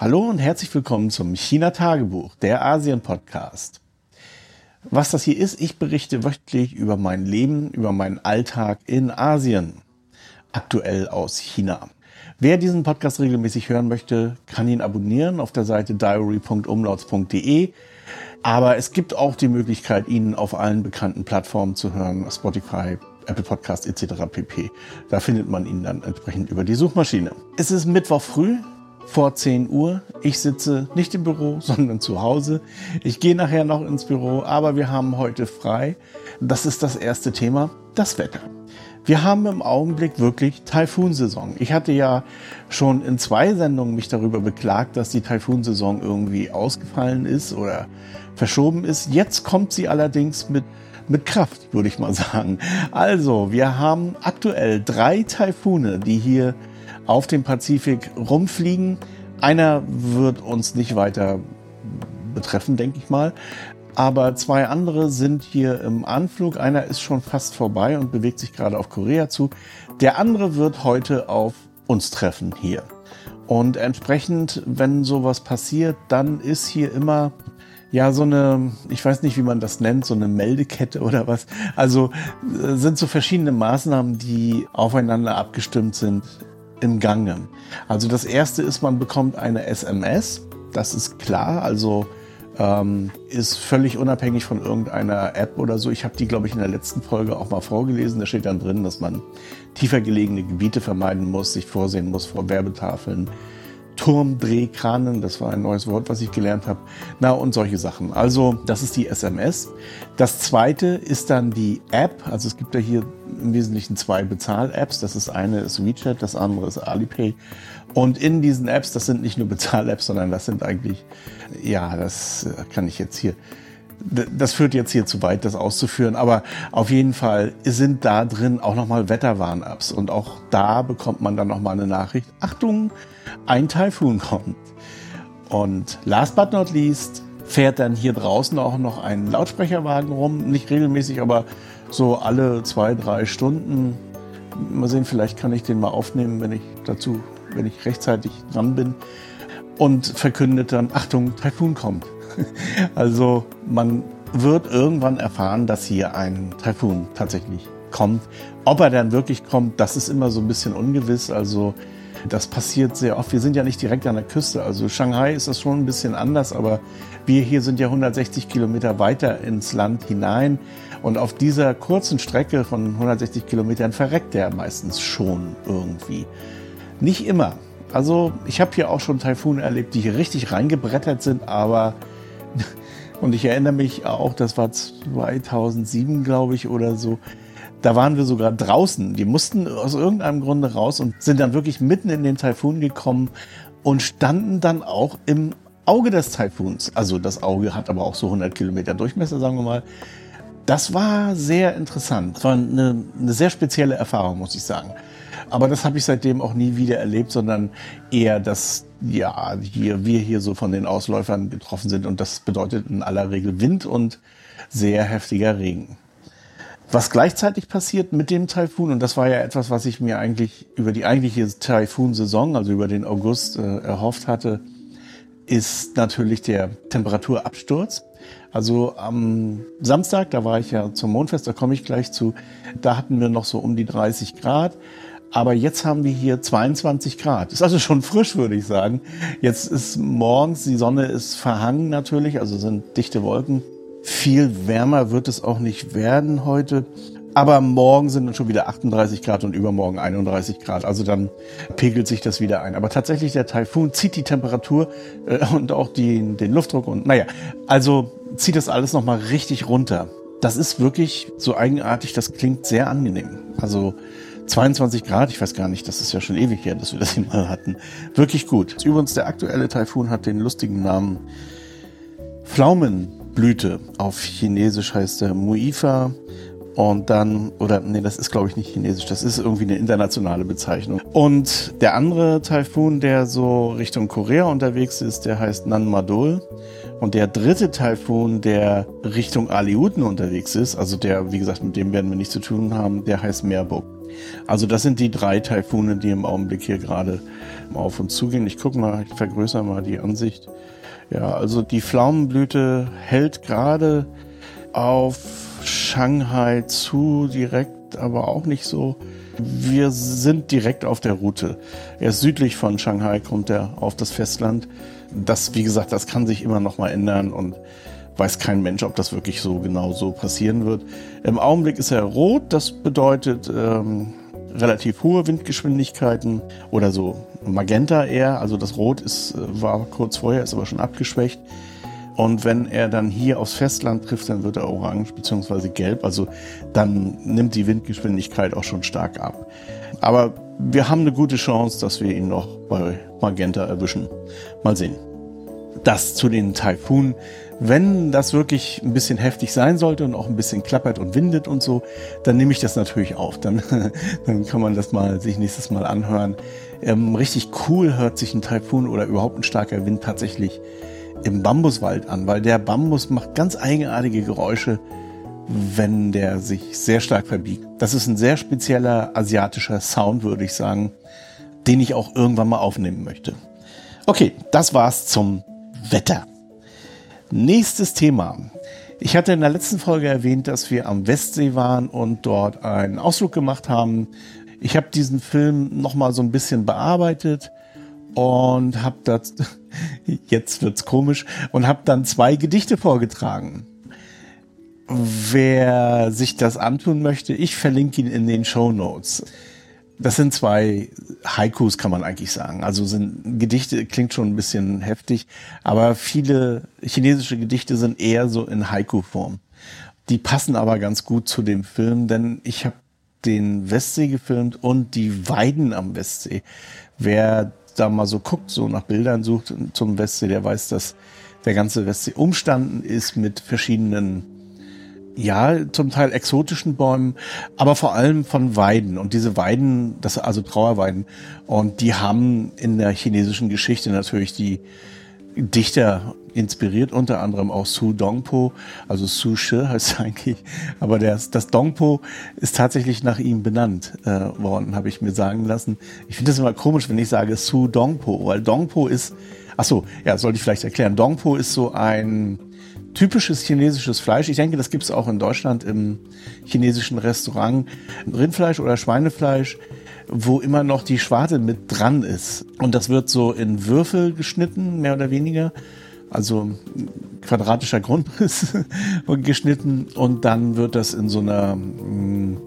Hallo und herzlich willkommen zum China Tagebuch, der Asien Podcast. Was das hier ist, ich berichte wöchentlich über mein Leben, über meinen Alltag in Asien, aktuell aus China. Wer diesen Podcast regelmäßig hören möchte, kann ihn abonnieren auf der Seite diary.umlauts.de. Aber es gibt auch die Möglichkeit, ihn auf allen bekannten Plattformen zu hören, Spotify, Apple Podcast etc. pp. Da findet man ihn dann entsprechend über die Suchmaschine. Es ist Mittwoch früh, vor 10 Uhr. Ich sitze nicht im Büro, sondern zu Hause. Ich gehe nachher noch ins Büro, aber wir haben heute frei. Das ist das erste Thema, das Wetter. Wir haben im Augenblick wirklich Taifunsaison. Ich hatte ja schon in zwei Sendungen mich darüber beklagt, dass die Taifunsaison irgendwie ausgefallen ist oder verschoben ist. Jetzt kommt sie allerdings mit mit Kraft, würde ich mal sagen. Also, wir haben aktuell drei Taifune, die hier auf dem Pazifik rumfliegen. Einer wird uns nicht weiter betreffen, denke ich mal. Aber zwei andere sind hier im Anflug. Einer ist schon fast vorbei und bewegt sich gerade auf Korea zu. Der andere wird heute auf uns treffen hier. Und entsprechend, wenn sowas passiert, dann ist hier immer ja so eine, ich weiß nicht, wie man das nennt, so eine Meldekette oder was. Also äh, sind so verschiedene Maßnahmen, die aufeinander abgestimmt sind im Gange. Also das erste ist, man bekommt eine SMS. Das ist klar. Also ähm, ist völlig unabhängig von irgendeiner App oder so. Ich habe die, glaube ich, in der letzten Folge auch mal vorgelesen. Da steht dann drin, dass man tiefer gelegene Gebiete vermeiden muss, sich vorsehen muss vor Werbetafeln, Turmdrehkranen, das war ein neues Wort, was ich gelernt habe. Na und solche Sachen. Also das ist die SMS. Das zweite ist dann die App. Also es gibt ja hier im Wesentlichen zwei Bezahl-Apps. Das ist eine ist WeChat, das andere ist Alipay. Und in diesen Apps, das sind nicht nur Bezahl-Apps, sondern das sind eigentlich, ja, das kann ich jetzt hier das führt jetzt hier zu weit, das auszuführen, aber auf jeden Fall sind da drin auch nochmal Wetterwarn-Apps und auch da bekommt man dann nochmal eine Nachricht. Achtung, ein Taifun kommt. Und last but not least fährt dann hier draußen auch noch ein Lautsprecherwagen rum. Nicht regelmäßig, aber so alle zwei, drei Stunden. Mal sehen, vielleicht kann ich den mal aufnehmen, wenn ich dazu, wenn ich rechtzeitig dran bin. Und verkündet dann, Achtung, Taifun kommt. also man wird irgendwann erfahren, dass hier ein Taifun tatsächlich kommt. Ob er dann wirklich kommt, das ist immer so ein bisschen ungewiss. Also das passiert sehr oft. Wir sind ja nicht direkt an der Küste. Also Shanghai ist das schon ein bisschen anders, aber wir hier sind ja 160 Kilometer weiter ins Land hinein. Und auf dieser kurzen Strecke von 160 Kilometern verreckt der meistens schon irgendwie. Nicht immer. Also ich habe hier auch schon Taifune erlebt, die hier richtig reingebrettert sind, aber und ich erinnere mich auch, das war 2007, glaube ich, oder so. Da waren wir sogar draußen. Die mussten aus irgendeinem Grunde raus und sind dann wirklich mitten in den Taifun gekommen und standen dann auch im Auge des Taifuns. Also das Auge hat aber auch so 100 Kilometer Durchmesser, sagen wir mal. Das war sehr interessant. Das war eine, eine sehr spezielle Erfahrung, muss ich sagen. Aber das habe ich seitdem auch nie wieder erlebt, sondern eher, dass ja, hier, wir hier so von den Ausläufern getroffen sind. Und das bedeutet in aller Regel Wind und sehr heftiger Regen. Was gleichzeitig passiert mit dem Taifun, und das war ja etwas, was ich mir eigentlich über die eigentliche Taifun-Saison, also über den August äh, erhofft hatte, ist natürlich der Temperaturabsturz. Also am Samstag, da war ich ja zum Mondfest, da komme ich gleich zu, da hatten wir noch so um die 30 Grad. Aber jetzt haben wir hier 22 Grad. Ist also schon frisch, würde ich sagen. Jetzt ist morgens, die Sonne ist verhangen natürlich, also sind dichte Wolken. Viel wärmer wird es auch nicht werden heute. Aber morgen sind dann schon wieder 38 Grad und übermorgen 31 Grad. Also dann pegelt sich das wieder ein. Aber tatsächlich, der Taifun zieht die Temperatur äh, und auch die, den Luftdruck und naja, also zieht das alles nochmal richtig runter. Das ist wirklich so eigenartig, das klingt sehr angenehm. Also 22 Grad, ich weiß gar nicht, das ist ja schon ewig her, dass wir das hier mal hatten. Wirklich gut. Übrigens, der aktuelle Taifun hat den lustigen Namen Pflaumenblüte. Auf Chinesisch heißt er Muifa Und dann, oder nee, das ist glaube ich nicht chinesisch, das ist irgendwie eine internationale Bezeichnung. Und der andere Taifun, der so Richtung Korea unterwegs ist, der heißt Nanmadol. Und der dritte Taifun, der Richtung Aleuten unterwegs ist, also der, wie gesagt, mit dem werden wir nichts zu tun haben, der heißt Meerbuk. Also das sind die drei Taifune, die im Augenblick hier gerade auf uns zugehen. Ich gucke mal, ich vergrößere mal die Ansicht. Ja, also die Pflaumenblüte hält gerade auf Shanghai zu, direkt, aber auch nicht so. Wir sind direkt auf der Route. Erst südlich von Shanghai kommt er auf das Festland. Das, wie gesagt, das kann sich immer noch mal ändern und weiß kein Mensch, ob das wirklich so genau so passieren wird. Im Augenblick ist er rot, das bedeutet ähm, relativ hohe Windgeschwindigkeiten oder so Magenta eher. Also das Rot ist, äh, war kurz vorher, ist aber schon abgeschwächt. Und wenn er dann hier aufs Festland trifft, dann wird er orange bzw. gelb. Also dann nimmt die Windgeschwindigkeit auch schon stark ab. Aber wir haben eine gute Chance, dass wir ihn noch bei Magenta erwischen. Mal sehen. Das zu den Taifunen. Wenn das wirklich ein bisschen heftig sein sollte und auch ein bisschen klappert und windet und so, dann nehme ich das natürlich auf. Dann, dann kann man das mal sich nächstes Mal anhören. Ähm, richtig cool hört sich ein Taifun oder überhaupt ein starker Wind tatsächlich im Bambuswald an, weil der Bambus macht ganz eigenartige Geräusche, wenn der sich sehr stark verbiegt. Das ist ein sehr spezieller asiatischer Sound, würde ich sagen, den ich auch irgendwann mal aufnehmen möchte. Okay, das war's zum Wetter. Nächstes Thema. Ich hatte in der letzten Folge erwähnt, dass wir am Westsee waren und dort einen Ausflug gemacht haben. Ich habe diesen Film noch mal so ein bisschen bearbeitet und habe das jetzt wird's komisch und habe dann zwei Gedichte vorgetragen. Wer sich das antun möchte, ich verlinke ihn in den Show Notes. Das sind zwei Haikus, kann man eigentlich sagen. Also sind Gedichte, klingt schon ein bisschen heftig, aber viele chinesische Gedichte sind eher so in Haiku-Form. Die passen aber ganz gut zu dem Film, denn ich habe den Westsee gefilmt und die Weiden am Westsee. Wer da mal so guckt, so nach Bildern sucht zum Westsee, der weiß, dass der ganze Westsee umstanden ist mit verschiedenen ja, zum Teil exotischen Bäumen, aber vor allem von Weiden. Und diese Weiden, das also Trauerweiden, und die haben in der chinesischen Geschichte natürlich die Dichter inspiriert, unter anderem auch Su Dongpo, also Su Shi heißt eigentlich, aber das, das Dongpo ist tatsächlich nach ihm benannt äh, worden, habe ich mir sagen lassen. Ich finde das immer komisch, wenn ich sage Su Dongpo, weil Dongpo ist, ach so, ja, sollte ich vielleicht erklären. Dongpo ist so ein typisches chinesisches Fleisch. Ich denke, das gibt es auch in Deutschland im chinesischen Restaurant. Rindfleisch oder Schweinefleisch, wo immer noch die Schwarte mit dran ist. Und das wird so in Würfel geschnitten, mehr oder weniger. Also quadratischer Grundriss geschnitten und dann wird das in so einer mm,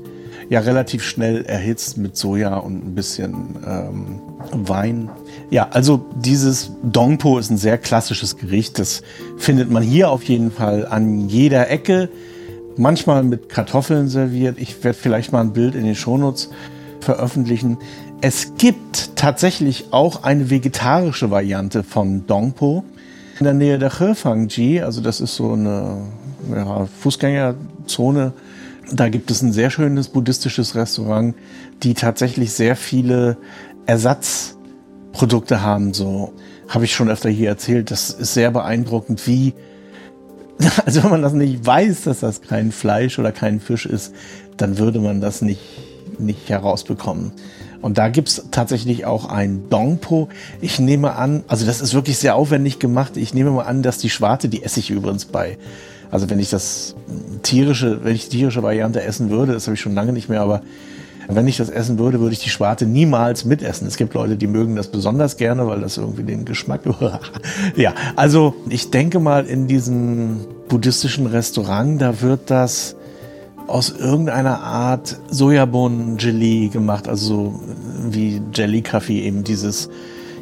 ja relativ schnell erhitzt mit Soja und ein bisschen ähm, Wein. Ja, also dieses Dongpo ist ein sehr klassisches Gericht. Das findet man hier auf jeden Fall an jeder Ecke. Manchmal mit Kartoffeln serviert. Ich werde vielleicht mal ein Bild in den Shownotes veröffentlichen. Es gibt tatsächlich auch eine vegetarische Variante von Dongpo in der Nähe der Hefangji. Also das ist so eine ja, Fußgängerzone da gibt es ein sehr schönes buddhistisches Restaurant, die tatsächlich sehr viele Ersatzprodukte haben. So habe ich schon öfter hier erzählt. Das ist sehr beeindruckend, wie also wenn man das nicht weiß, dass das kein Fleisch oder kein Fisch ist, dann würde man das nicht, nicht herausbekommen. Und da gibt's tatsächlich auch ein Dongpo. Ich nehme an, also das ist wirklich sehr aufwendig gemacht. Ich nehme mal an, dass die Schwarte, die esse ich übrigens bei also wenn ich das tierische, wenn ich die tierische Variante essen würde, das habe ich schon lange nicht mehr, aber wenn ich das essen würde, würde ich die Schwarte niemals mitessen. Es gibt Leute, die mögen das besonders gerne, weil das irgendwie den Geschmack. ja, also ich denke mal in diesem buddhistischen Restaurant, da wird das aus irgendeiner Art Sojabohnen-Gelee gemacht, also so wie Jelly-Kaffee eben dieses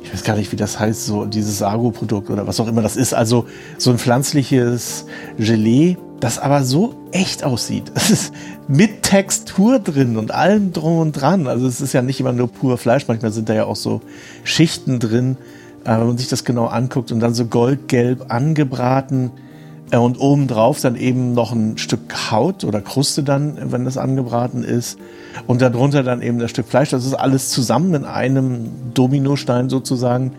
ich weiß gar nicht, wie das heißt, so dieses Sago-Produkt oder was auch immer das ist. Also so ein pflanzliches Gelee, das aber so echt aussieht. Es ist mit Textur drin und allem drum und dran. Also es ist ja nicht immer nur pur Fleisch, manchmal sind da ja auch so Schichten drin, äh, wenn man sich das genau anguckt und dann so goldgelb angebraten. Äh, und obendrauf dann eben noch ein Stück Haut oder Kruste dann, wenn das angebraten ist. Und darunter dann eben das Stück Fleisch. Das ist alles zusammen in einem Dominostein sozusagen.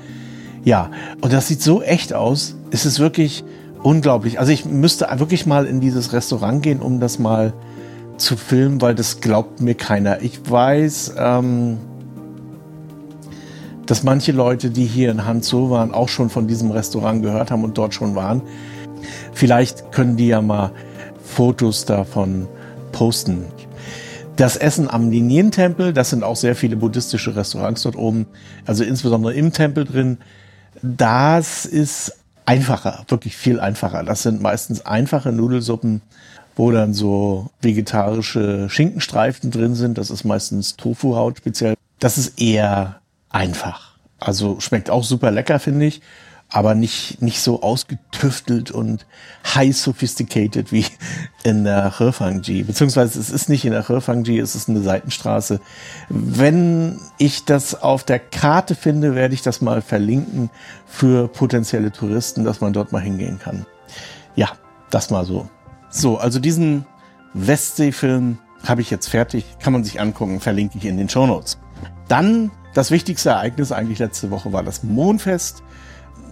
Ja, und das sieht so echt aus. Es ist wirklich unglaublich. Also ich müsste wirklich mal in dieses Restaurant gehen, um das mal zu filmen, weil das glaubt mir keiner. Ich weiß, ähm, dass manche Leute, die hier in Hanzo waren, auch schon von diesem Restaurant gehört haben und dort schon waren. Vielleicht können die ja mal Fotos davon posten. Das Essen am Linientempel, das sind auch sehr viele buddhistische Restaurants dort oben, also insbesondere im Tempel drin. Das ist einfacher, wirklich viel einfacher. Das sind meistens einfache Nudelsuppen, wo dann so vegetarische Schinkenstreifen drin sind. Das ist meistens Tofuhaut speziell. Das ist eher einfach. Also schmeckt auch super lecker, finde ich aber nicht, nicht so ausgetüftelt und high sophisticated wie in der Hefangji. Beziehungsweise es ist nicht in der Hefangji, es ist eine Seitenstraße. Wenn ich das auf der Karte finde, werde ich das mal verlinken für potenzielle Touristen, dass man dort mal hingehen kann. Ja, das mal so. So, also diesen Westsee-Film habe ich jetzt fertig, kann man sich angucken, verlinke ich in den Show Notes. Dann das wichtigste Ereignis eigentlich letzte Woche war das Mondfest.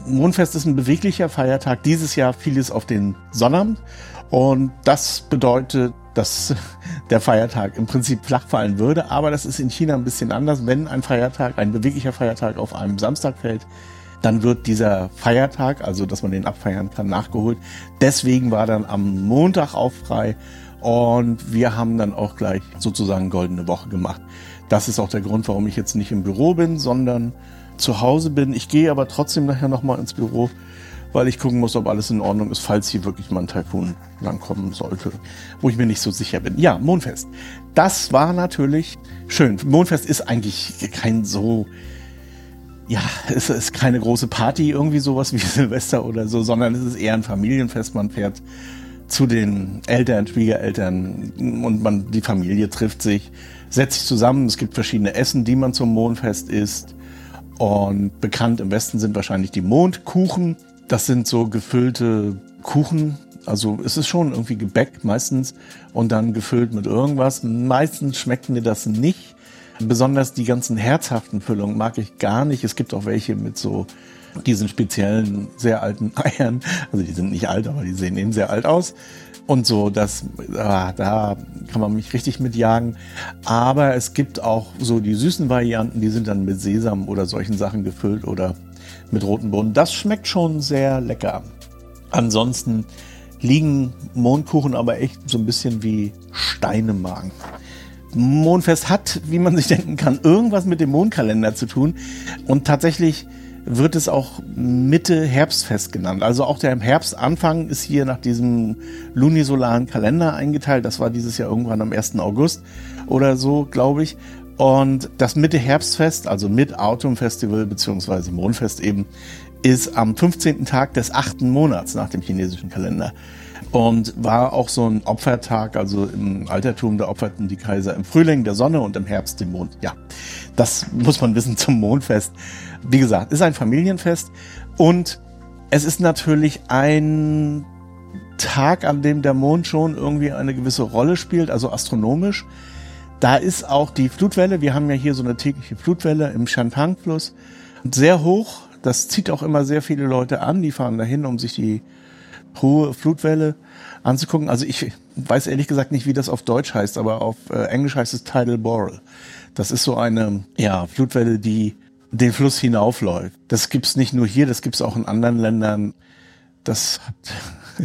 Mondfest ist ein beweglicher Feiertag. Dieses Jahr fiel es auf den Sonnabend. Und das bedeutet, dass der Feiertag im Prinzip flach fallen würde. Aber das ist in China ein bisschen anders. Wenn ein Feiertag, ein beweglicher Feiertag auf einem Samstag fällt, dann wird dieser Feiertag, also dass man den abfeiern kann, nachgeholt. Deswegen war dann am Montag auch frei. Und wir haben dann auch gleich sozusagen goldene Woche gemacht. Das ist auch der Grund, warum ich jetzt nicht im Büro bin, sondern zu Hause bin. Ich gehe aber trotzdem nachher nochmal ins Büro, weil ich gucken muss, ob alles in Ordnung ist, falls hier wirklich mal ein Taifun langkommen sollte, wo ich mir nicht so sicher bin. Ja, Mondfest. Das war natürlich schön. Mondfest ist eigentlich kein so, ja, es ist keine große Party, irgendwie sowas wie Silvester oder so, sondern es ist eher ein Familienfest. Man fährt zu den Eltern, Schwiegereltern und man, die Familie trifft sich, setzt sich zusammen. Es gibt verschiedene Essen, die man zum Mondfest isst. Und bekannt im Westen sind wahrscheinlich die Mondkuchen. Das sind so gefüllte Kuchen. Also es ist schon irgendwie Gebäck meistens und dann gefüllt mit irgendwas. Meistens schmeckt mir das nicht. Besonders die ganzen herzhaften Füllungen mag ich gar nicht. Es gibt auch welche mit so diesen speziellen, sehr alten Eiern. Also die sind nicht alt, aber die sehen eben sehr alt aus und so, das, ah, da kann man mich richtig mitjagen. Aber es gibt auch so die süßen Varianten, die sind dann mit Sesam oder solchen Sachen gefüllt oder mit roten Bohnen. Das schmeckt schon sehr lecker. Ansonsten liegen Mondkuchen aber echt so ein bisschen wie Steine im Magen. Mondfest hat, wie man sich denken kann, irgendwas mit dem Mondkalender zu tun. Und tatsächlich wird es auch Mitte Herbstfest genannt. Also auch der Herbstanfang ist hier nach diesem lunisolaren Kalender eingeteilt. Das war dieses Jahr irgendwann am 1. August oder so, glaube ich. Und das Mitte Herbstfest, also Mid Autumn Festival beziehungsweise Mondfest eben, ist am 15. Tag des achten Monats nach dem chinesischen Kalender. Und war auch so ein Opfertag, also im Altertum, da opferten die Kaiser im Frühling der Sonne und im Herbst den Mond. Ja, das muss man wissen zum Mondfest. Wie gesagt, ist ein Familienfest und es ist natürlich ein Tag, an dem der Mond schon irgendwie eine gewisse Rolle spielt, also astronomisch. Da ist auch die Flutwelle, wir haben ja hier so eine tägliche Flutwelle im Shanpang-Fluss, sehr hoch. Das zieht auch immer sehr viele Leute an, die fahren dahin, um sich die hohe Flutwelle anzugucken. Also ich weiß ehrlich gesagt nicht, wie das auf Deutsch heißt, aber auf äh, Englisch heißt es Tidal Boral. Das ist so eine ja, Flutwelle, die den Fluss hinaufläuft. Das gibt's nicht nur hier, das gibt's auch in anderen Ländern. Das hat,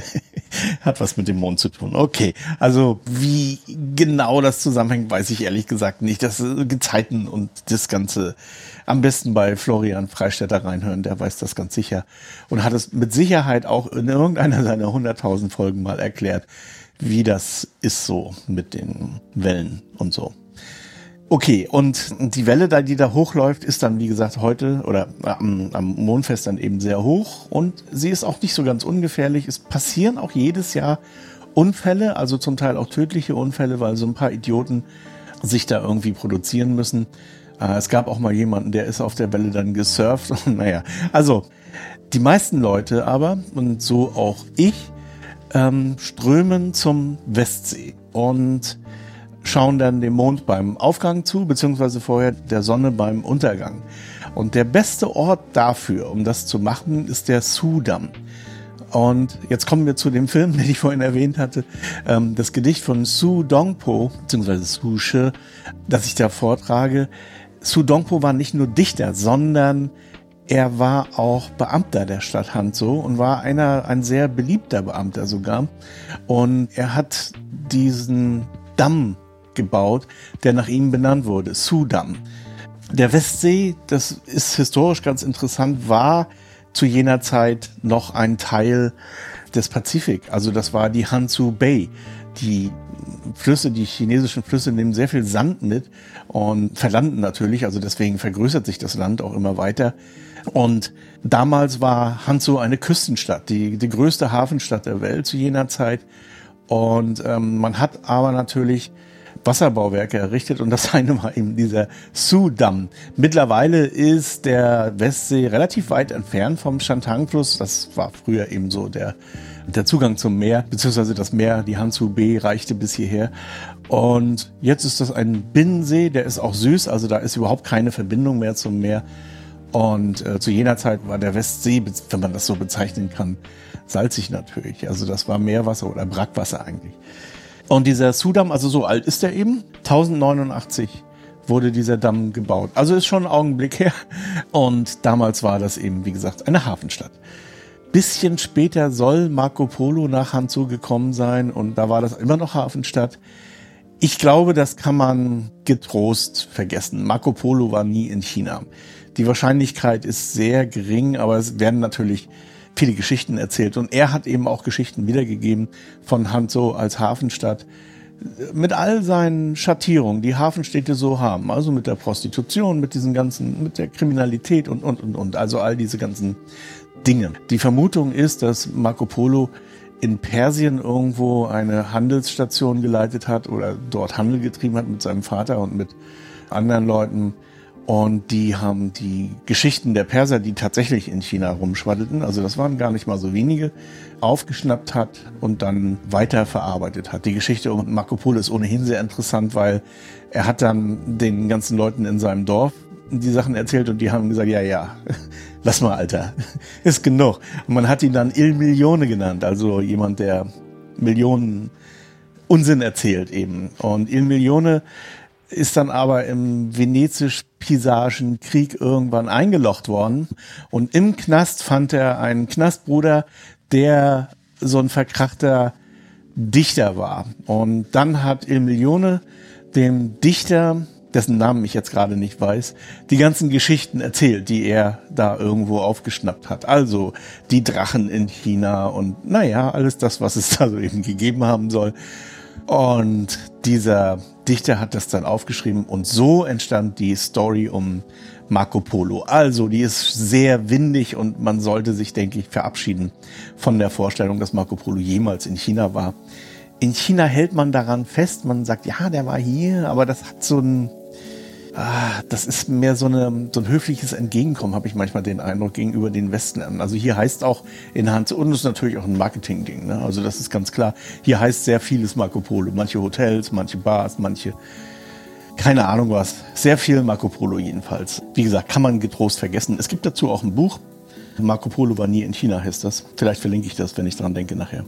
hat was mit dem Mond zu tun. Okay, also wie genau das zusammenhängt, weiß ich ehrlich gesagt nicht. Das Gezeiten und das Ganze am besten bei Florian Freistetter reinhören, der weiß das ganz sicher und hat es mit Sicherheit auch in irgendeiner seiner 100.000 Folgen mal erklärt, wie das ist so mit den Wellen und so. Okay, und die Welle, da, die da hochläuft, ist dann, wie gesagt, heute oder am, am Mondfest dann eben sehr hoch und sie ist auch nicht so ganz ungefährlich. Es passieren auch jedes Jahr Unfälle, also zum Teil auch tödliche Unfälle, weil so ein paar Idioten sich da irgendwie produzieren müssen. Äh, es gab auch mal jemanden, der ist auf der Welle dann gesurft naja, also die meisten Leute aber, und so auch ich, ähm, strömen zum Westsee und schauen dann dem Mond beim Aufgang zu, beziehungsweise vorher der Sonne beim Untergang. Und der beste Ort dafür, um das zu machen, ist der Sudamm. Und jetzt kommen wir zu dem Film, den ich vorhin erwähnt hatte, ähm, das Gedicht von Su Dongpo, beziehungsweise Su Shi, das ich da vortrage. Su Dongpo war nicht nur Dichter, sondern er war auch Beamter der Stadt Hanzhou und war einer, ein sehr beliebter Beamter sogar. Und er hat diesen Damm gebaut, der nach ihm benannt wurde, Sudamm. Der Westsee, das ist historisch ganz interessant, war zu jener Zeit noch ein Teil des Pazifik. Also das war die Hansu Bay. Die Flüsse, die chinesischen Flüsse nehmen sehr viel Sand mit und verlanden natürlich. Also deswegen vergrößert sich das Land auch immer weiter. Und damals war Hanzhou eine Küstenstadt, die, die größte Hafenstadt der Welt zu jener Zeit. Und ähm, man hat aber natürlich Wasserbauwerke errichtet und das eine war eben dieser Su-Damm. Mittlerweile ist der Westsee relativ weit entfernt vom Shantang-Fluss. Das war früher eben so der, der Zugang zum Meer, beziehungsweise das Meer, die Hansu B reichte bis hierher. Und jetzt ist das ein Binnensee, der ist auch süß, also da ist überhaupt keine Verbindung mehr zum Meer. Und äh, zu jener Zeit war der Westsee, wenn man das so bezeichnen kann, salzig natürlich. Also das war Meerwasser oder Brackwasser eigentlich. Und dieser Sudamm, also so alt ist er eben, 1089 wurde dieser Damm gebaut. Also ist schon ein Augenblick her. Und damals war das eben, wie gesagt, eine Hafenstadt. Bisschen später soll Marco Polo nach Hanzhou gekommen sein und da war das immer noch Hafenstadt. Ich glaube, das kann man getrost vergessen. Marco Polo war nie in China. Die Wahrscheinlichkeit ist sehr gering, aber es werden natürlich viele Geschichten erzählt. Und er hat eben auch Geschichten wiedergegeben von Hanzhou als Hafenstadt mit all seinen Schattierungen, die Hafenstädte so haben. Also mit der Prostitution, mit diesen ganzen, mit der Kriminalität und, und, und, und. Also all diese ganzen Dinge. Die Vermutung ist, dass Marco Polo in Persien irgendwo eine Handelsstation geleitet hat oder dort Handel getrieben hat mit seinem Vater und mit anderen Leuten und die haben die Geschichten der Perser, die tatsächlich in China rumschwaddelten, also das waren gar nicht mal so wenige, aufgeschnappt hat und dann weiter verarbeitet hat. Die Geschichte um Marco Polo ist ohnehin sehr interessant, weil er hat dann den ganzen Leuten in seinem Dorf die Sachen erzählt und die haben gesagt, ja, ja, lass mal, Alter, ist genug. Und man hat ihn dann Il Milione genannt, also jemand, der Millionen Unsinn erzählt eben. Und Il Milione ist dann aber im venezisch-pisagischen Krieg irgendwann eingelocht worden. Und im Knast fand er einen Knastbruder, der so ein verkrachter Dichter war. Und dann hat Il Milione dem Dichter, dessen Namen ich jetzt gerade nicht weiß, die ganzen Geschichten erzählt, die er da irgendwo aufgeschnappt hat. Also die Drachen in China und naja, alles das, was es da so eben gegeben haben soll. Und dieser Dichter hat das dann aufgeschrieben und so entstand die Story um Marco Polo. Also, die ist sehr windig und man sollte sich, denke ich, verabschieden von der Vorstellung, dass Marco Polo jemals in China war. In China hält man daran fest, man sagt, ja, der war hier, aber das hat so ein, ah, das ist mehr so, eine, so ein höfliches Entgegenkommen, habe ich manchmal den Eindruck, gegenüber den Westländern. Also hier heißt auch in Hans, und das ist natürlich auch ein Marketing-Ding, ne? also das ist ganz klar. Hier heißt sehr vieles Marco Polo. Manche Hotels, manche Bars, manche, keine Ahnung was. Sehr viel Marco Polo jedenfalls. Wie gesagt, kann man getrost vergessen. Es gibt dazu auch ein Buch. Marco Polo war nie in China, heißt das. Vielleicht verlinke ich das, wenn ich dran denke nachher.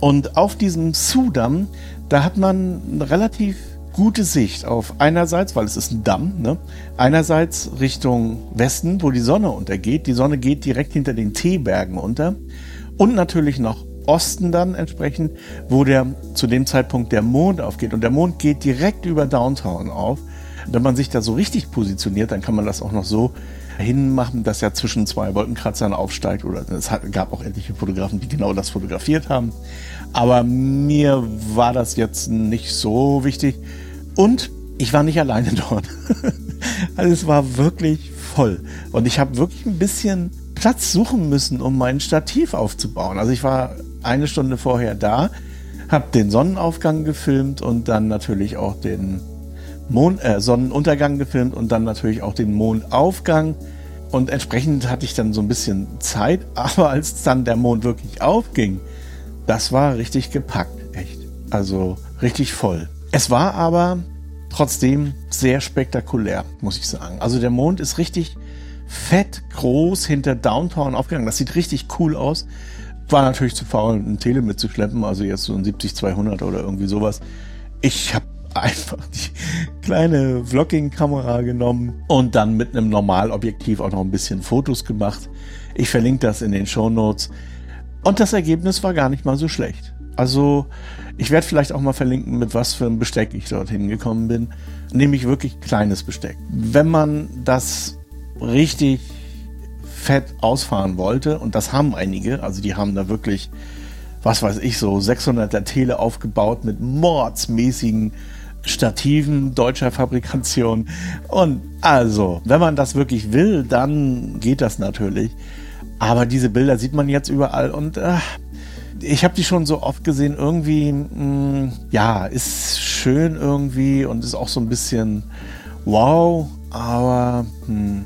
Und auf diesem Sudamm, da hat man relativ gute Sicht auf einerseits, weil es ist ein Damm, ne? einerseits Richtung Westen, wo die Sonne untergeht. Die Sonne geht direkt hinter den Teebergen unter und natürlich noch Osten dann entsprechend, wo der zu dem Zeitpunkt der Mond aufgeht und der Mond geht direkt über Downtown auf. Wenn man sich da so richtig positioniert, dann kann man das auch noch so hinmachen, dass er zwischen zwei Wolkenkratzern aufsteigt. Oder es gab auch etliche Fotografen, die genau das fotografiert haben. Aber mir war das jetzt nicht so wichtig. Und ich war nicht alleine dort. also es war wirklich voll. Und ich habe wirklich ein bisschen Platz suchen müssen, um mein Stativ aufzubauen. Also ich war eine Stunde vorher da, habe den Sonnenaufgang gefilmt und dann natürlich auch den Mond, äh, Sonnenuntergang gefilmt und dann natürlich auch den Mondaufgang. Und entsprechend hatte ich dann so ein bisschen Zeit. Aber als dann der Mond wirklich aufging, das war richtig gepackt, echt. Also richtig voll. Es war aber trotzdem sehr spektakulär, muss ich sagen. Also der Mond ist richtig fett groß hinter Downtown aufgegangen. Das sieht richtig cool aus. War natürlich zu faul, ein Tele mitzuschleppen, also jetzt so ein 70-200 oder irgendwie sowas. Ich habe einfach die kleine Vlogging-Kamera genommen und dann mit einem Normalobjektiv auch noch ein bisschen Fotos gemacht. Ich verlinke das in den Show Notes. Und das Ergebnis war gar nicht mal so schlecht. Also ich werde vielleicht auch mal verlinken, mit was für einem Besteck ich dorthin gekommen bin. Nämlich wirklich kleines Besteck. Wenn man das richtig fett ausfahren wollte, und das haben einige, also die haben da wirklich, was weiß ich, so 600er Tele aufgebaut mit mordsmäßigen Stativen deutscher Fabrikation. Und also, wenn man das wirklich will, dann geht das natürlich. Aber diese Bilder sieht man jetzt überall und äh, ich habe die schon so oft gesehen. Irgendwie, mh, mm, ja, ist schön irgendwie und ist auch so ein bisschen wow, aber mh, hm,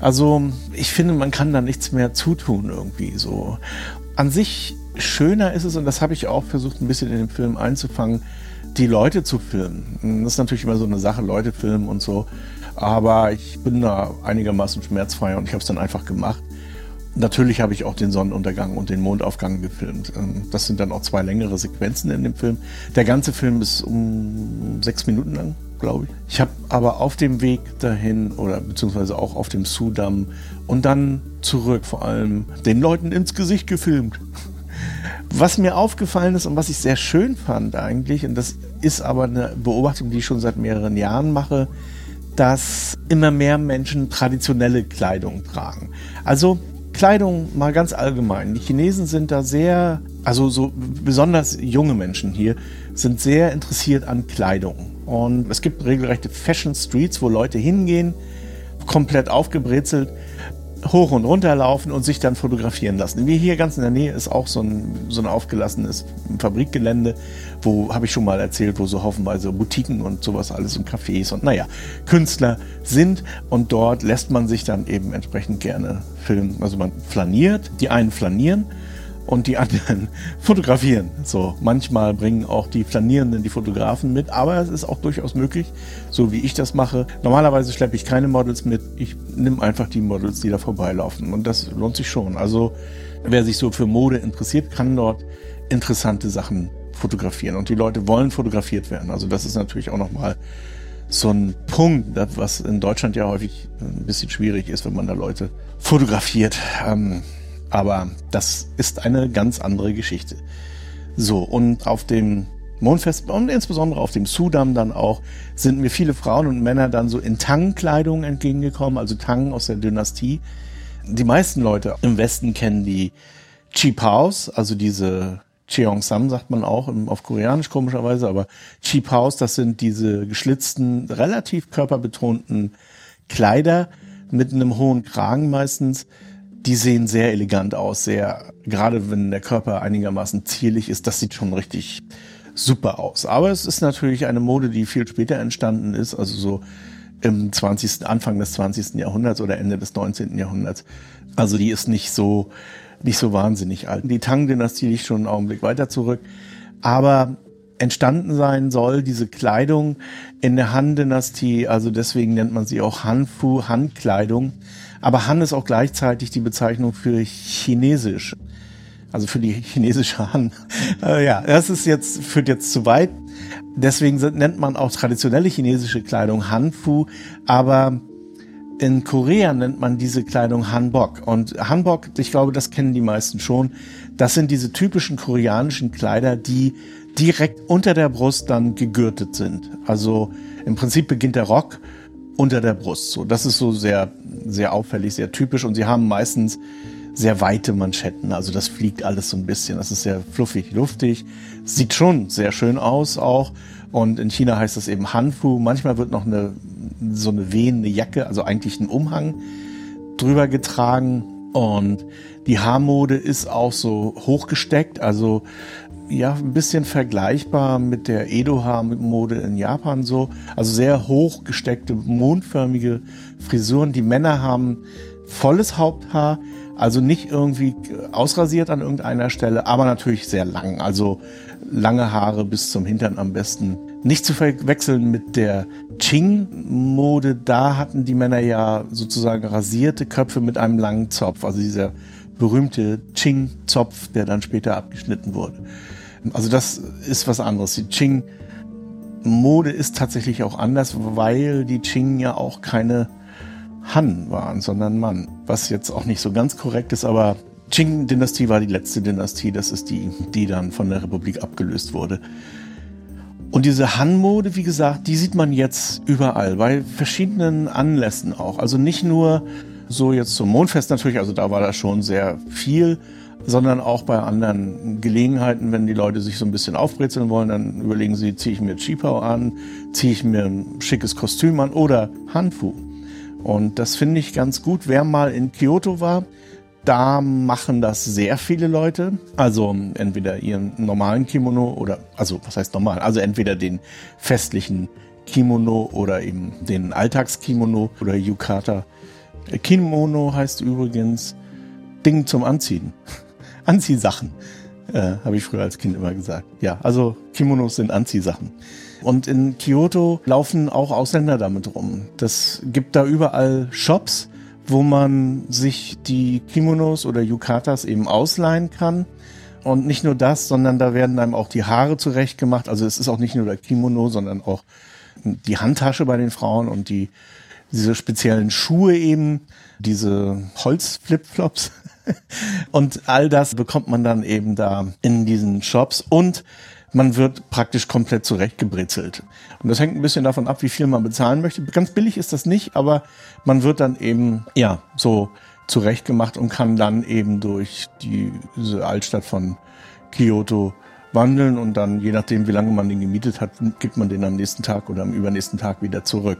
also ich finde, man kann da nichts mehr zutun irgendwie so. An sich schöner ist es, und das habe ich auch versucht ein bisschen in dem Film einzufangen, die Leute zu filmen. Das ist natürlich immer so eine Sache, Leute filmen und so. Aber ich bin da einigermaßen schmerzfrei und ich habe es dann einfach gemacht. Natürlich habe ich auch den Sonnenuntergang und den Mondaufgang gefilmt. Ähm, das sind dann auch zwei längere Sequenzen in dem Film. Der ganze Film ist um sechs Minuten lang glaube ich. Ich habe aber auf dem Weg dahin oder beziehungsweise auch auf dem Sudamm und dann zurück vor allem den Leuten ins Gesicht gefilmt. Was mir aufgefallen ist und was ich sehr schön fand eigentlich, und das ist aber eine Beobachtung, die ich schon seit mehreren Jahren mache, dass immer mehr Menschen traditionelle Kleidung tragen. Also Kleidung mal ganz allgemein. Die Chinesen sind da sehr, also so besonders junge Menschen hier, sind sehr interessiert an Kleidung. Und es gibt regelrechte Fashion Streets, wo Leute hingehen, komplett aufgebrezelt, hoch und runter laufen und sich dann fotografieren lassen. Wie hier ganz in der Nähe ist auch so ein, so ein aufgelassenes Fabrikgelände, wo, habe ich schon mal erzählt, wo so haufenweise Boutiquen und sowas alles und Cafés und naja, Künstler sind und dort lässt man sich dann eben entsprechend gerne filmen. Also man flaniert, die einen flanieren und die anderen fotografieren. So, manchmal bringen auch die Flanierenden die Fotografen mit, aber es ist auch durchaus möglich, so wie ich das mache. Normalerweise schleppe ich keine Models mit, ich nehme einfach die Models, die da vorbeilaufen und das lohnt sich schon. Also, wer sich so für Mode interessiert, kann dort interessante Sachen fotografieren und die Leute wollen fotografiert werden. Also, das ist natürlich auch nochmal so ein Punkt, was in Deutschland ja häufig ein bisschen schwierig ist, wenn man da Leute fotografiert. Ähm, aber das ist eine ganz andere Geschichte. So, und auf dem Mondfest und insbesondere auf dem Sudan dann auch sind mir viele Frauen und Männer dann so in Tang-Kleidung entgegengekommen, also Tang aus der Dynastie. Die meisten Leute im Westen kennen die Chipaos, also diese Cheongsam sagt man auch auf Koreanisch komischerweise, aber Chipaos, das sind diese geschlitzten, relativ körperbetonten Kleider mit einem hohen Kragen meistens, die sehen sehr elegant aus, sehr, gerade wenn der Körper einigermaßen zierlich ist, das sieht schon richtig super aus. Aber es ist natürlich eine Mode, die viel später entstanden ist, also so im 20., Anfang des 20. Jahrhunderts oder Ende des 19. Jahrhunderts. Also die ist nicht so, nicht so wahnsinnig alt. Die Tang-Dynastie liegt schon einen Augenblick weiter zurück. Aber entstanden sein soll diese Kleidung in der Han-Dynastie, also deswegen nennt man sie auch Hanfu, Handkleidung. Aber Han ist auch gleichzeitig die Bezeichnung für chinesisch. Also für die chinesische Han. äh, ja, das ist jetzt, führt jetzt zu weit. Deswegen nennt man auch traditionelle chinesische Kleidung Hanfu, aber in Korea nennt man diese Kleidung Hanbok. Und Hanbok, ich glaube, das kennen die meisten schon. Das sind diese typischen koreanischen Kleider, die direkt unter der Brust dann gegürtet sind. Also im Prinzip beginnt der Rock unter der Brust. So, das ist so sehr, sehr auffällig, sehr typisch. Und sie haben meistens sehr weite Manschetten. Also das fliegt alles so ein bisschen. Das ist sehr fluffig, luftig. Sieht schon sehr schön aus auch. Und in China heißt das eben Hanfu. Manchmal wird noch eine, so eine wehende Jacke, also eigentlich ein Umhang drüber getragen. Und die Haarmode ist auch so hochgesteckt. Also ja, ein bisschen vergleichbar mit der Edo-Haar-Mode in Japan so. Also sehr hochgesteckte, mondförmige Frisuren. Die Männer haben volles Haupthaar, Also nicht irgendwie ausrasiert an irgendeiner Stelle, aber natürlich sehr lang. Also lange Haare bis zum Hintern am besten. Nicht zu verwechseln mit der Ching-Mode. Da hatten die Männer ja sozusagen rasierte Köpfe mit einem langen Zopf. Also dieser berühmte Ching-Zopf, der dann später abgeschnitten wurde. Also das ist was anderes. Die Ching-Mode ist tatsächlich auch anders, weil die Ching ja auch keine Han waren, sondern Mann. Was jetzt auch nicht so ganz korrekt ist, aber Qing-Dynastie war die letzte Dynastie. Das ist die, die dann von der Republik abgelöst wurde. Und diese Han-Mode, wie gesagt, die sieht man jetzt überall, bei verschiedenen Anlässen auch. Also nicht nur so jetzt zum Mondfest natürlich, also da war das schon sehr viel, sondern auch bei anderen Gelegenheiten, wenn die Leute sich so ein bisschen aufbrezeln wollen, dann überlegen sie, ziehe ich mir Chipau an, ziehe ich mir ein schickes Kostüm an oder Hanfu. Und das finde ich ganz gut. Wer mal in Kyoto war, da machen das sehr viele Leute. Also entweder ihren normalen Kimono oder, also was heißt normal? Also entweder den festlichen Kimono oder eben den Alltagskimono oder Yukata. Kimono heißt übrigens Ding zum Anziehen. Anziehsachen, äh, habe ich früher als Kind immer gesagt. Ja, also Kimonos sind Anziehsachen. Und in Kyoto laufen auch Ausländer damit rum. Das gibt da überall Shops, wo man sich die Kimonos oder Yukatas eben ausleihen kann. Und nicht nur das, sondern da werden einem auch die Haare zurecht gemacht. Also es ist auch nicht nur der Kimono, sondern auch die Handtasche bei den Frauen und die diese speziellen Schuhe eben, diese Holzflipflops. Und all das bekommt man dann eben da in diesen Shops. Und man wird praktisch komplett zurechtgebritzelt. Und das hängt ein bisschen davon ab, wie viel man bezahlen möchte. Ganz billig ist das nicht, aber man wird dann eben, ja, so zurechtgemacht und kann dann eben durch die, diese Altstadt von Kyoto wandeln und dann, je nachdem, wie lange man den gemietet hat, gibt man den am nächsten Tag oder am übernächsten Tag wieder zurück.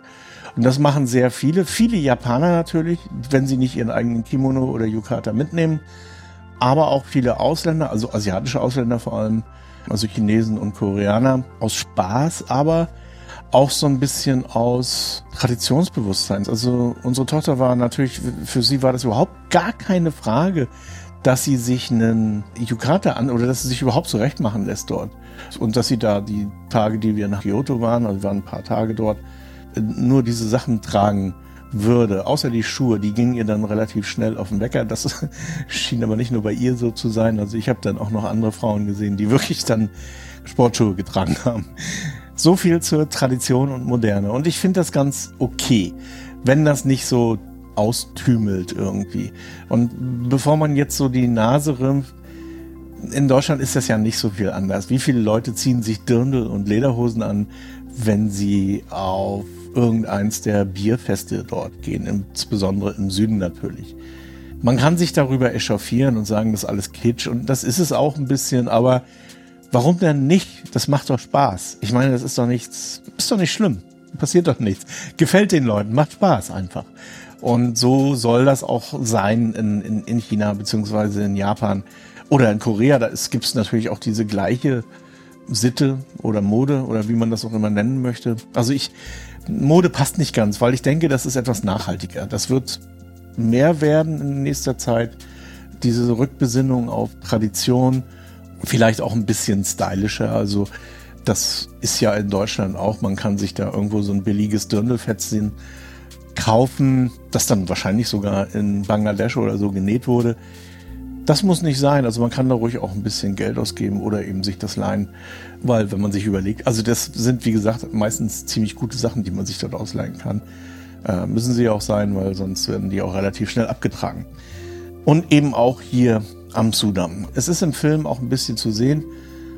Und das machen sehr viele, viele Japaner natürlich, wenn sie nicht ihren eigenen Kimono oder Yukata mitnehmen, aber auch viele Ausländer, also asiatische Ausländer vor allem, also Chinesen und Koreaner, aus Spaß, aber auch so ein bisschen aus Traditionsbewusstsein. Also unsere Tochter war natürlich, für sie war das überhaupt gar keine Frage, dass sie sich einen Yukata an oder dass sie sich überhaupt zurecht machen lässt dort. Und dass sie da die Tage, die wir nach Kyoto waren, also wir waren ein paar Tage dort, nur diese Sachen tragen würde, außer die Schuhe, die gingen ihr dann relativ schnell auf den Wecker. Das schien aber nicht nur bei ihr so zu sein. Also ich habe dann auch noch andere Frauen gesehen, die wirklich dann Sportschuhe getragen haben. So viel zur Tradition und Moderne. Und ich finde das ganz okay, wenn das nicht so austümelt irgendwie. Und bevor man jetzt so die Nase rümpft, in Deutschland ist das ja nicht so viel anders. Wie viele Leute ziehen sich Dirndl und Lederhosen an, wenn sie auf irgendeins der Bierfeste dort gehen, insbesondere im Süden natürlich. Man kann sich darüber echauffieren und sagen, das ist alles Kitsch und das ist es auch ein bisschen, aber warum denn nicht? Das macht doch Spaß. Ich meine, das ist doch nichts, ist doch nicht schlimm. Passiert doch nichts. Gefällt den Leuten, macht Spaß einfach. Und so soll das auch sein in, in, in China beziehungsweise in Japan oder in Korea. Da gibt es natürlich auch diese gleiche Sitte oder Mode oder wie man das auch immer nennen möchte. Also ich, Mode passt nicht ganz, weil ich denke, das ist etwas nachhaltiger. Das wird mehr werden in nächster Zeit. Diese Rückbesinnung auf Tradition, vielleicht auch ein bisschen stylischer. Also das ist ja in Deutschland auch. Man kann sich da irgendwo so ein billiges Dirndlfetzchen kaufen, das dann wahrscheinlich sogar in Bangladesch oder so genäht wurde. Das muss nicht sein. Also man kann da ruhig auch ein bisschen Geld ausgeben oder eben sich das leihen. Weil wenn man sich überlegt, also das sind wie gesagt meistens ziemlich gute Sachen, die man sich dort ausleihen kann. Äh, müssen sie auch sein, weil sonst werden die auch relativ schnell abgetragen. Und eben auch hier am Sudan. Es ist im Film auch ein bisschen zu sehen,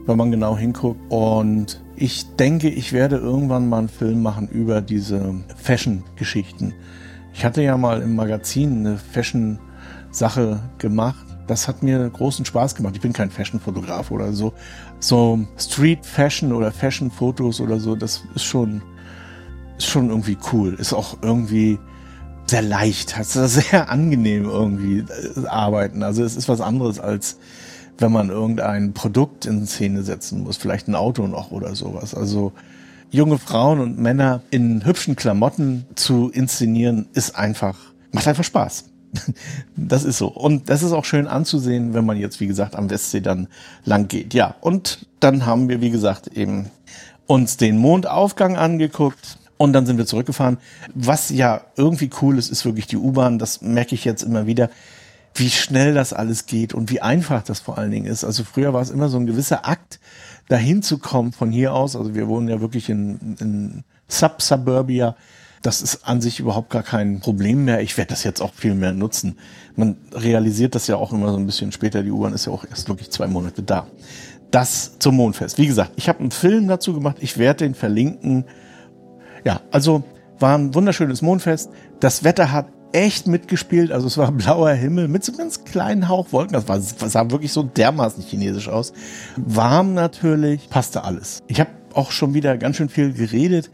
wenn man genau hinguckt. Und ich denke, ich werde irgendwann mal einen Film machen über diese Fashion-Geschichten. Ich hatte ja mal im Magazin eine Fashion-Sache gemacht das hat mir großen Spaß gemacht. Ich bin kein Fashion-Fotograf oder so. So Street-Fashion oder Fashion-Fotos oder so, das ist schon, ist schon irgendwie cool. Ist auch irgendwie sehr leicht, hat sehr angenehm irgendwie äh, arbeiten. Also es ist was anderes als wenn man irgendein Produkt in Szene setzen muss, vielleicht ein Auto noch oder sowas. Also junge Frauen und Männer in hübschen Klamotten zu inszenieren, ist einfach, macht einfach Spaß. das ist so. Und das ist auch schön anzusehen, wenn man jetzt, wie gesagt, am Westsee dann lang geht. Ja, und dann haben wir, wie gesagt, eben uns den Mondaufgang angeguckt. Und dann sind wir zurückgefahren. Was ja irgendwie cool ist, ist wirklich die U-Bahn. Das merke ich jetzt immer wieder, wie schnell das alles geht und wie einfach das vor allen Dingen ist. Also früher war es immer so ein gewisser Akt, dahin zu kommen von hier aus. Also wir wohnen ja wirklich in, in Sub-Suburbia. Das ist an sich überhaupt gar kein Problem mehr. Ich werde das jetzt auch viel mehr nutzen. Man realisiert das ja auch immer so ein bisschen später. Die U-Bahn ist ja auch erst wirklich zwei Monate da. Das zum Mondfest. Wie gesagt, ich habe einen Film dazu gemacht. Ich werde den verlinken. Ja, also war ein wunderschönes Mondfest. Das Wetter hat echt mitgespielt. Also es war blauer Himmel mit so ganz kleinen Hauch Wolken. Das, war, das sah wirklich so dermaßen chinesisch aus. Warm natürlich, passte alles. Ich habe auch schon wieder ganz schön viel geredet.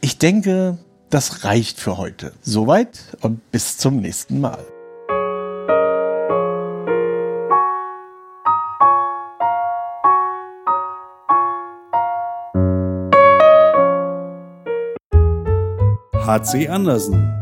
Ich denke, das reicht für heute. Soweit und bis zum nächsten Mal. HC Andersen.